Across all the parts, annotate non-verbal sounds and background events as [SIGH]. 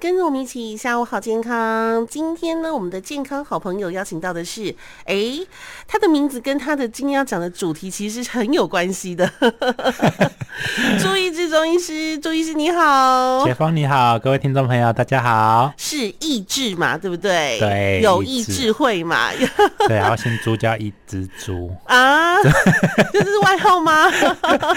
跟着我们一起下午好健康。今天呢，我们的健康好朋友邀请到的是，哎，他的名字跟他的今天要讲的主题其实是很有关系的。[LAUGHS] 朱医志中医师，朱医师你好，解峰你好，各位听众朋友大家好。是意志嘛，对不对？对，有意智慧嘛。对，然后姓朱叫一只猪 [LAUGHS] 啊，这是外号吗？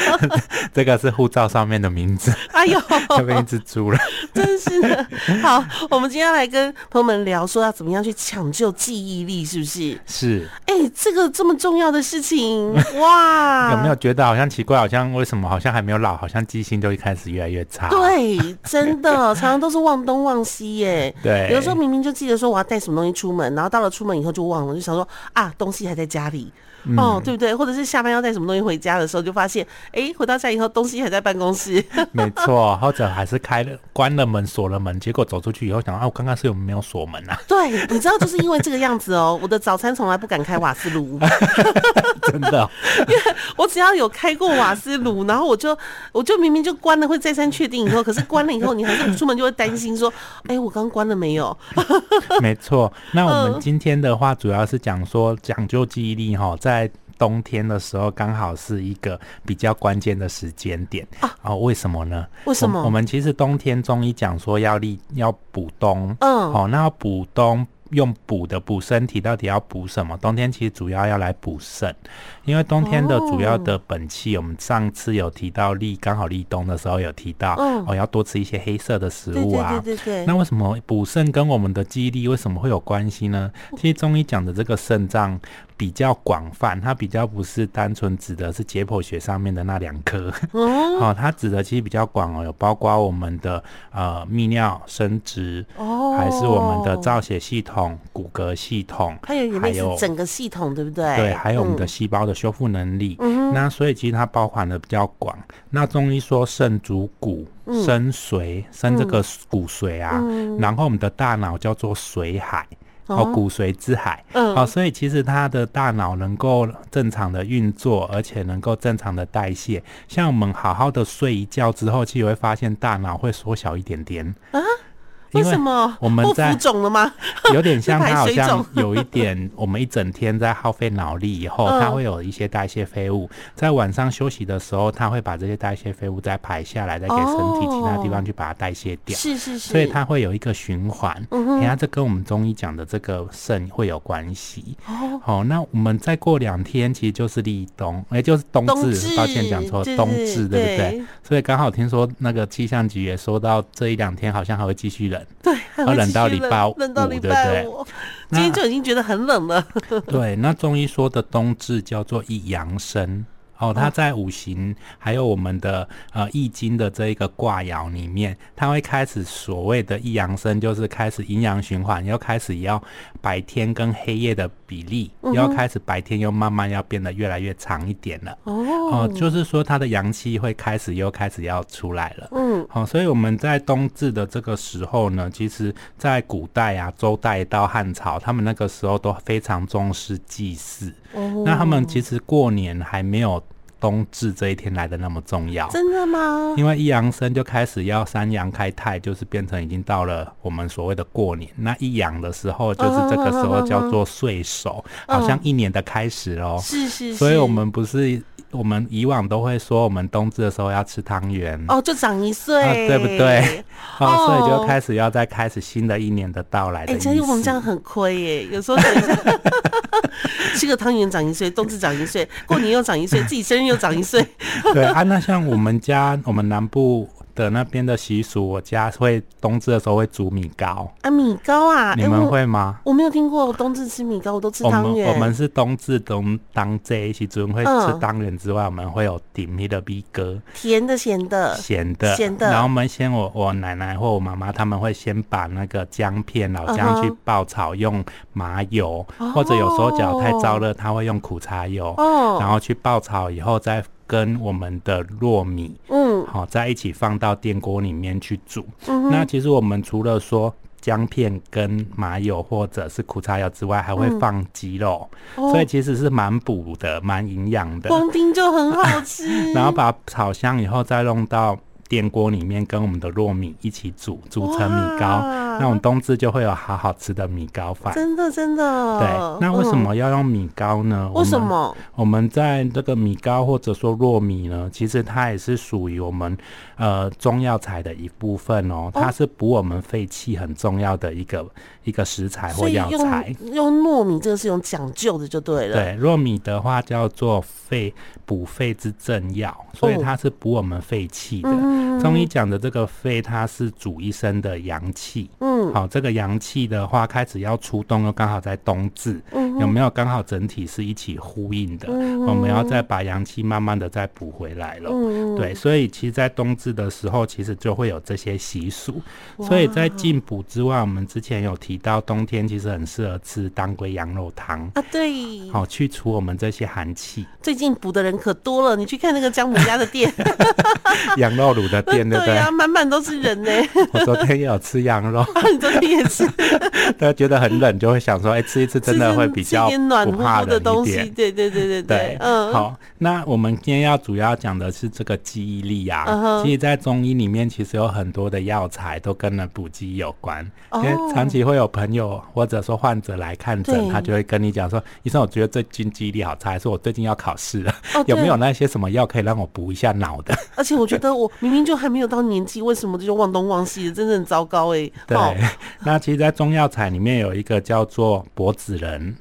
[LAUGHS] 这个是护照上面的名字。哎呦，就变一只猪了，真是的。[LAUGHS] 好，我们今天要来跟朋友们聊，说要怎么样去抢救记忆力，是不是？是。哎、欸，这个这么重要的事情，[LAUGHS] 哇！有没有觉得好像奇怪？好像为什么好像还没有老，好像记性就一开始越来越差？对，真的，常常都是忘东忘西耶。[LAUGHS] 对，有的时候明明就记得说我要带什么东西出门，然后到了出门以后就忘了，就想说啊，东西还在家里。嗯、哦，对不对？或者是下班要带什么东西回家的时候，就发现，哎，回到家以后东西还在办公室。[LAUGHS] 没错，或者还是开了、关了门、锁了门，结果走出去以后想，啊，我刚刚是有没有锁门啊？对，你知道，就是因为这个样子哦，我的早餐从来不敢开瓦斯炉。[LAUGHS] 真的、哦，因为我只要有开过瓦斯炉，然后我就我就明明就关了，会再三确定以后，可是关了以后，你还是出门就会担心说，哎，我刚关了没有？[LAUGHS] 没错，那我们今天的话主要是讲说讲究记忆力哈，在在冬天的时候，刚好是一个比较关键的时间点啊！哦，为什么呢？为什么？我，我们其实冬天中医讲说要立要补冬，嗯，好，那要补冬。用补的补身体，到底要补什么？冬天其实主要要来补肾，因为冬天的主要的本气，我们上次有提到立，刚好立冬的时候有提到，哦，要多吃一些黑色的食物啊。对对对。那为什么补肾跟我们的记忆力为什么会有关系呢？其实中医讲的这个肾脏比较广泛，它比较不是单纯指的是解剖学上面的那两颗，[LAUGHS] 哦，它指的其实比较广哦，有包括我们的呃泌尿生殖，哦，还是我们的造血系统。骨骼系统，还有还有整个系统，对不对？对，还有我们的细胞的修复能力。嗯，那所以其实它包含的比较广。那中医说肾主骨，生髓，生这个骨髓啊。嗯，然后我们的大脑叫做髓海，哦，骨髓之海。嗯，好，所以其实他的大脑能够正常的运作，而且能够正常的代谢。像我们好好的睡一觉之后，其实会发现大脑会缩小一点点。啊为什么我们在肿了吗？[LAUGHS] 有点像 [LAUGHS] 它好像有一点，我们一整天在耗费脑力以后，它会有一些代谢废物，在晚上休息的时候，它会把这些代谢废物再排下来，再给身体其他地方去把它代谢掉。是是是，所以它会有一个循环。你看，这跟我们中医讲的这个肾会有关系。哦，好，那我们再过两天，其实就是立冬，也就是冬至。抱歉讲错，冬至对不对？所以刚好听说那个气象局也说到这一两天好像还会继续冷。对，要冷到礼拜五，冷到礼拜五，今天就已经觉得很冷了。[LAUGHS] 对，那中医说的冬至叫做一阳生。哦，它在五行还有我们的呃易经的这一个卦爻里面，它会开始所谓的一阳生，就是开始阴阳循环，又开始要白天跟黑夜的比例，又要开始白天又慢慢要变得越来越长一点了。哦，哦，就是说它的阳气会开始又开始要出来了。嗯，好，所以我们在冬至的这个时候呢，其实在古代啊，周代到汉朝，他们那个时候都非常重视祭祀。哦，那他们其实过年还没有。冬至这一天来的那么重要，真的吗？因为一阳生就开始要三阳开泰，就是变成已经到了我们所谓的过年。那一阳的时候，就是这个时候叫做岁首，好像一年的开始哦。是是，所以我们不是我们以往都会说，我们冬至的时候要吃汤圆哦，就长一岁，对不对？哦，所以就开始要再开始新的一年的到来。哎，其实我们这样很亏耶，有时候 [LAUGHS] 吃个汤圆长一岁，冬至长一岁，过年又长一岁，自己生日又长一岁。对啊，那像我们家，我们南部。的那边的习俗，我家会冬至的时候会煮米糕啊，米糕啊，你们会吗？我没有听过冬至吃米糕，我都吃汤圆。我们我们是冬至冬当这一起准会吃汤圆之外，我们会有顶米的米糕，甜的咸的咸的咸的。然后我们先我我奶奶或我妈妈他们会先把那个姜片老姜去爆炒，用麻油，或者有时候脚太燥热，他会用苦茶油，然后去爆炒以后再。跟我们的糯米，嗯，好，在一起放到电锅里面去煮。嗯、那其实我们除了说姜片跟麻油或者是苦茶油之外，还会放鸡肉，嗯、所以其实是蛮补的，蛮营养的。光丁就很好吃。[LAUGHS] 然后把它炒香以后，再弄到电锅里面跟我们的糯米一起煮，煮成米糕，那我们冬至就会有好好吃的米糕饭。真的真的。对，那为什么要用米糕呢？为什么？我们在这个米糕或者说糯米呢，其实它也是属于我们呃中药材的一部分哦，它是补我们肺气很重要的一个一个食材或药材。用糯米这个是有讲究的就对了。对，糯米的话叫做肺补肺之正药，所以它是补我们肺气的。中医讲的这个肺，它是主一身的阳气。嗯，好，这个阳气的话开始要出动，又刚好在冬至，嗯有没有刚好整体是一起呼应的？我们要再把阳气慢慢的再补回来了。嗯对，所以其实，在冬至的时候，其实就会有这些习俗。所以在进补之外，我们之前有提到，冬天其实很适合吃当归羊肉汤啊。对，好，去除我们这些寒气。最近补的人可多了，你去看那个姜母鸭的店，[LAUGHS] 羊肉卤的店，[LAUGHS] 对不对？满满都是人呢。[LAUGHS] 我昨天也有吃羊肉，你昨天也是。大家觉得很冷，就会想说，哎，吃一次真的会比较暖和的东西。对对对对对，嗯。好，那我们今天要主要讲的是这个记忆力啊。其实，在中医里面，其实有很多的药材都跟了补记忆有关。因为长期会有朋友或者说患者来看诊，他就会跟你讲说，医生，我觉得最近记忆力好差，还是我最近要考试了，有没有那些什么药可以让我补一下脑的？而且我觉得我明明就还没有到年纪，为什么就忘东忘西的，真的很糟糕哎、欸。对，[LAUGHS] 那其实，在中药材里面有一个叫做柏子仁，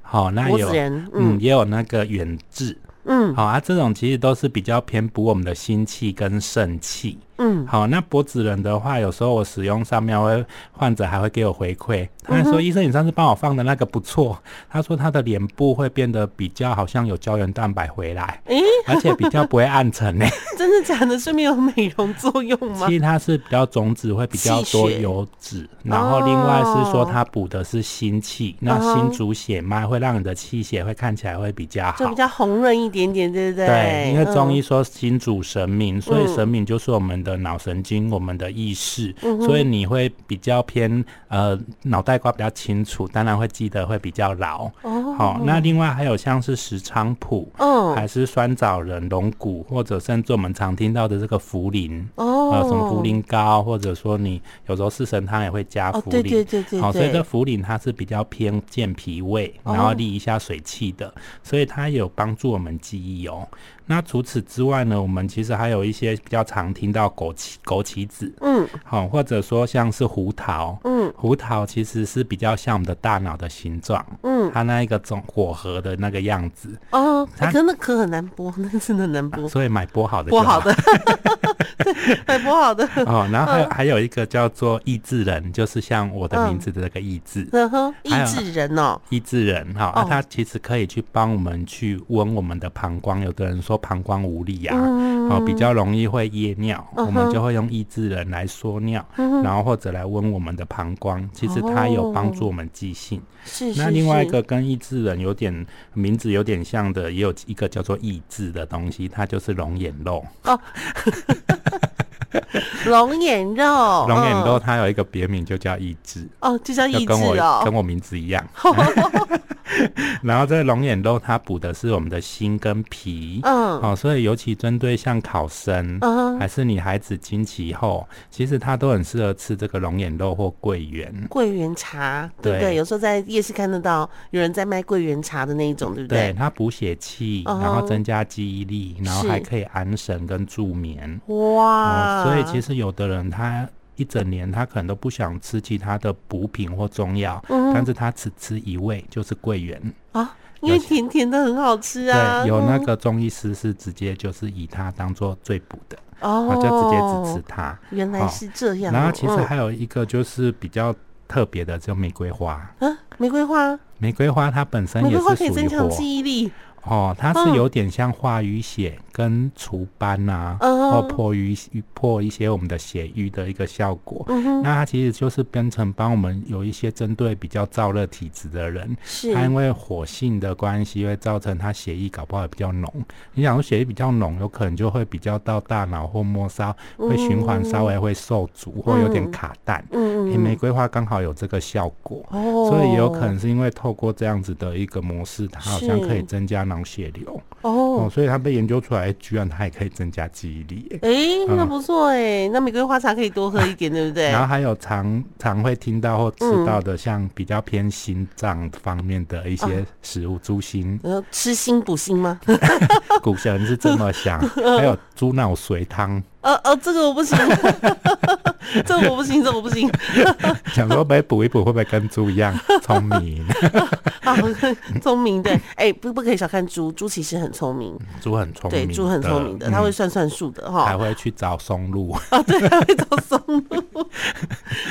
好，那有嗯，嗯，也有那个远志，嗯，好啊，这种其实都是比较偏补我们的心气跟肾气。嗯，好，那脖子冷的话，有时候我使用上面会患者还会给我回馈，他还说、嗯、医生，你上次帮我放的那个不错，他说他的脸部会变得比较好像有胶原蛋白回来，诶、欸，而且比较不会暗沉呢。[LAUGHS] 真的假的？顺便有美容作用吗？其实它是比较种子会比较多油脂，然后另外是说它补的是心气，哦、那心主血脉会让你的气血会看起来会比较好，就比较红润一点点，对不对？对，因为中医说心主神明，嗯、所以神明就是我们的。脑神经，我们的意识，所以你会比较偏呃脑袋瓜比较清楚，当然会记得会比较牢。哦，好，那另外还有像是石菖蒲，哦，还是酸枣仁、龙骨，或者甚至我们常听到的这个茯苓，哦，呃，什么茯苓膏，或者说你有时候四神汤也会加茯苓，对对对对，好，所以这茯苓它是比较偏健脾胃，然后利一下水气的，所以它有帮助我们记忆哦。那除此之外呢，我们其实还有一些比较常听到枸杞、枸杞子，嗯，好，或者说像是胡桃，嗯，胡桃其实是比较像我们的大脑的形状，嗯，它那一个种果核的那个样子，哦，它可那壳很难剥，那真的难剥，所以买剥好的，剥好的，[LAUGHS] 买剥好的，[LAUGHS] 哦，然后还有还有一个叫做益智仁，就是像我的名字的那个益智，益智仁哦，益智仁，哈，那它其实可以去帮我们去温我们的膀胱，有的人说。膀胱无力呀、啊，比较容易会夜尿，嗯、我们就会用益智人来缩尿，嗯、然后或者来温我们的膀胱，其实它有帮助我们记性。那另外一个跟益智人有点名字有点像的，也有一个叫做益智的东西，它就是龙眼肉。哦 [LAUGHS] [LAUGHS] 龙眼肉，[LAUGHS] 龙眼肉它有一个别名，就叫益智哦，就叫益智哦，跟我名字一样。[LAUGHS] 然后这个龙眼肉它补的是我们的心跟脾，嗯，哦，所以尤其针对像考生，嗯，还是女孩子经期后，其实他都很适合吃这个龙眼肉或桂圆。桂圆茶，对不对？有时候在夜市看得到有人在卖桂圆茶的那一种，对不对？对，它补血气，然后增加记忆力，然后还可以安神跟助眠。哇！所以其实有的人他一整年他可能都不想吃其他的补品或中药，嗯、但是他只吃一味，就是桂圆啊，因为甜甜的很好吃啊。对，有那个中医师是直接就是以它当做最补的哦，就直接只吃它。原来是这样。然后其实还有一个就是比较特别的，就玫瑰花。嗯，玫瑰花，玫瑰花它本身也是属于火，可以增强记忆力。哦，它是有点像化瘀血跟除斑呐、啊，哦、或破瘀破一些我们的血瘀的一个效果。嗯、那它其实就是变成帮我们有一些针对比较燥热体质的人，是它因为火性的关系会造成他血液搞不好也比较浓。你想说血液比较浓，有可能就会比较到大脑或末梢，会循环稍微会受阻、嗯、或有点卡蛋。嗯嗯，玫瑰花刚好有这个效果，哦、所以也有可能是因为透过这样子的一个模式，它好像可以增加。脑血流哦，所以它被研究出来，居然它也可以增加记忆力。哎、欸，那不错哎，那玫瑰花茶可以多喝一点，对不对？然后还有常常会听到或吃到的，像比较偏心脏方面的一些食物，猪心。呃，吃心补心吗？[LAUGHS] 古人是这么想。[LAUGHS] 还有猪脑髓汤。呃呃，这个我不行，[LAUGHS] 这个我不行，这个我不行。想说被补一补，会不会跟猪一样聪明？[LAUGHS] 好，聪明对，哎、欸，不不可以小看猪，猪其实很聪明，猪很聪明，对，猪很聪明的，它会算算数的哈，还会去找松露啊，对，还会找松露，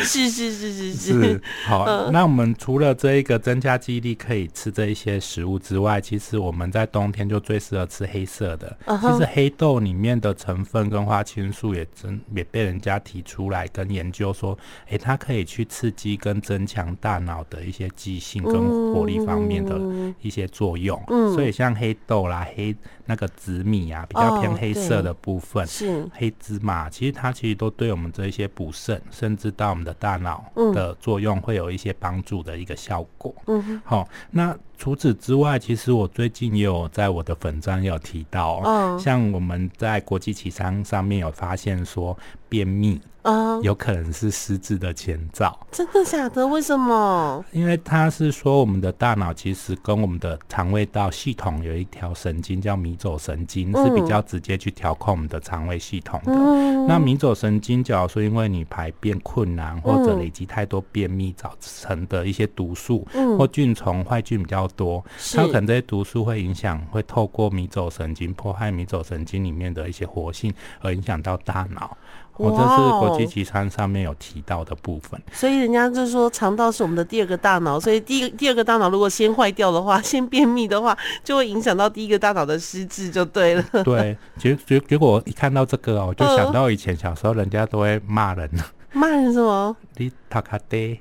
是是是是是，是。好，嗯、那我们除了这一个增加记忆力可以吃这一些食物之外，其实我们在冬天就最适合吃黑色的。Uh -huh. 其实黑豆里面的成分跟花青。因素也真也被人家提出来跟研究说，诶、欸，它可以去刺激跟增强大脑的一些记性跟活力方面的一些作用。嗯，所以像黑豆啦、黑那个紫米啊，比较偏黑色的部分，是、哦、黑芝麻，其实它其实都对我们这一些补肾，甚至到我们的大脑的作用会有一些帮助的一个效果。嗯，好，那。除此之外，其实我最近也有在我的粉专有提到，嗯，像我们在国际旗商上面有发现说，便秘。啊、uh,，有可能是失智的前兆。真的假的？为什么？因为他是说，我们的大脑其实跟我们的肠胃道系统有一条神经叫迷走神经，嗯，是比较直接去调控我们的肠胃系统的。嗯、那迷走神经，假如说因为你排便困难，或者累积太多便秘造成的一些毒素，嗯、或菌虫坏菌比较多，它可能这些毒素会影响，会透过迷走神经破坏迷走神经里面的一些活性，而影响到大脑。我、哦、这是国际期刊上面有提到的部分，所以人家就说肠道是我们的第二个大脑，所以第一个第二个大脑如果先坏掉的话，[LAUGHS] 先便秘的话，就会影响到第一个大脑的失智，就对了。[LAUGHS] 对，结结结果一看到这个哦，我就想到以前小时候人家都会骂人，骂、呃、人什么？你塔卡爹，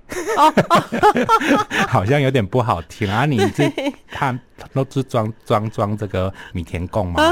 [LAUGHS] 好像有点不好听啊！你这他都是装装装这个米田共嘛？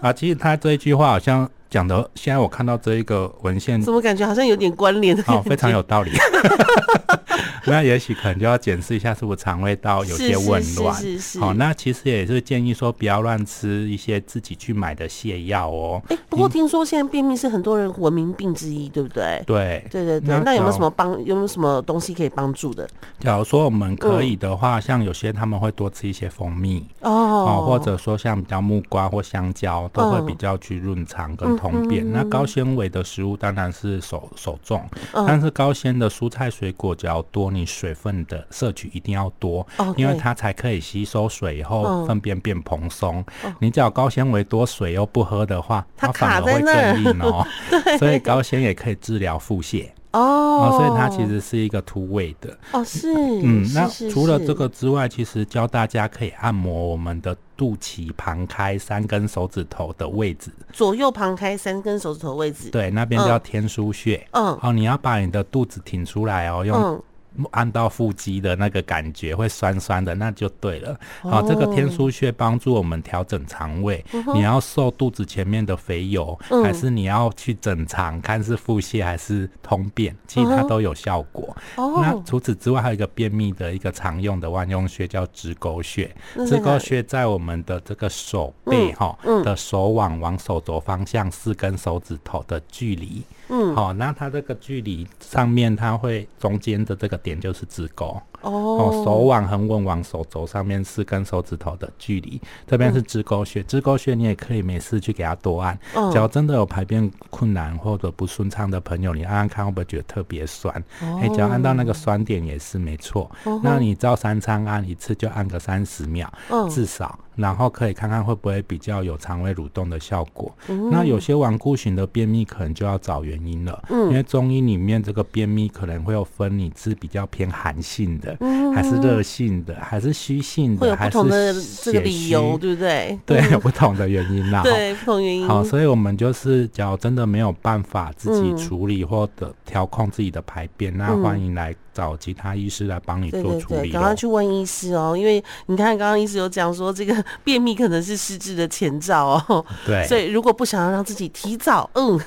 啊，其实他这一句话好像。讲的，现在我看到这一个文献，怎么感觉好像有点关联？哦，非常有道理。[LAUGHS] [LAUGHS] 那也许可能就要检视一下，是不是肠胃道有些紊乱？是是是。好，那其实也是建议说，不要乱吃一些自己去买的泻药哦。哎、欸，不过听说现在便秘是很多人文明病之一，对不对？对，对对对。那，那有没有什么帮？有没有什么东西可以帮助的？假如说我们可以的话，嗯、像有些他们会多吃一些蜂蜜哦，哦，或者说像比较木瓜或香蕉，都会比较去润肠跟通便。嗯、那高纤维的食物当然是首首重，嗯，但是高纤的蔬菜水果只要多，你水分的摄取一定要多因为它才可以吸收水以后粪便变蓬松，嗯。你只要高纤维多，水又不喝的话，它反而会更硬哦。[LAUGHS] 所以高纤也可以治疗腹泻。哦，哦，所以它其实是一个突位的。哦，是，嗯，那除了这个之外，其实教大家可以按摩我们的肚脐旁开三根手指头的位置，左右旁开三根手指头位置，对，那边叫天枢穴，嗯，哦，你要把你的肚子挺出来哦，用。嗯按到腹肌的那个感觉会酸酸的，那就对了。好、哦，这个天枢穴帮助我们调整肠胃、嗯。你要瘦肚子前面的肥油，嗯、还是你要去整肠，看是腹泻还是通便，其实它都有效果。嗯、那除此之外，还有一个便秘的一个常用的万用穴叫直沟穴。直沟穴在我们的这个手背哈、嗯、的手腕往手肘方向四根手指头的距离。嗯，好，那它这个距离上面，它会中间的这个点就是自购。哦，手腕横纹往手肘上面是跟手指头的距离，这边是支沟穴。支沟穴你也可以没事去给它多按。只要真的有排便困难或者不顺畅的朋友，你按按看会不会觉得特别酸？哎，只要按到那个酸点也是没错。那你照三餐按一次就按个三十秒，至少，然后可以看看会不会比较有肠胃蠕动的效果。那有些顽固型的便秘可能就要找原因了，嗯因为中医里面这个便秘可能会有分你是比较偏寒性的。嗯、还是热性的，还是虚性的，会有不同的这个理由，对不对？[LAUGHS] 对，有不同的原因啦。对，不同原因。好，所以我们就是，假如真的没有办法自己处理或者调控自己的排便，嗯、那欢迎来。找其他医师来帮你做处理。对对对，赶快去问医师哦，因为你看刚刚医师有讲说，这个 [LAUGHS] 便秘可能是失智的前兆哦。[LAUGHS] 对。所以如果不想要让自己提早，嗯，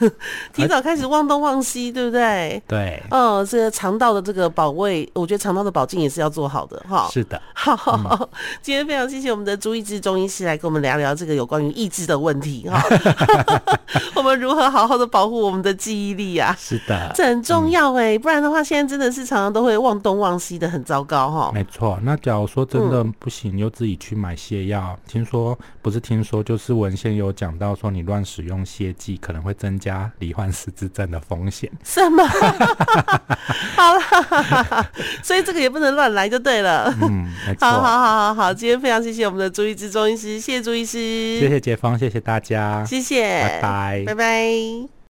提早开始忘东忘西，对不对？对。嗯，这个肠道的这个保卫，我觉得肠道的保健。健也是要做好的哈。是的，好，好，好，今天非常谢谢我们的朱一志中医师来跟我们聊聊这个有关于意志的问题哈。[LAUGHS] 我们如何好好的保护我们的记忆力啊？是的，这很重要哎，不然的话，现在真的是常常都会忘东忘西的，很糟糕哈。没错，那假如说真的不行，又自己去买泻药，听说不是听说，就是文献有讲到说，你乱使用泻剂可能会增加罹患失智症的风险。什么？[LAUGHS] 好了，[LAUGHS] 所以这个也不能乱来就对了。嗯，好好好好好，今天非常谢谢我们的朱医师中医师，谢谢朱医师，谢谢解方，谢谢大家，谢谢，拜拜，拜拜。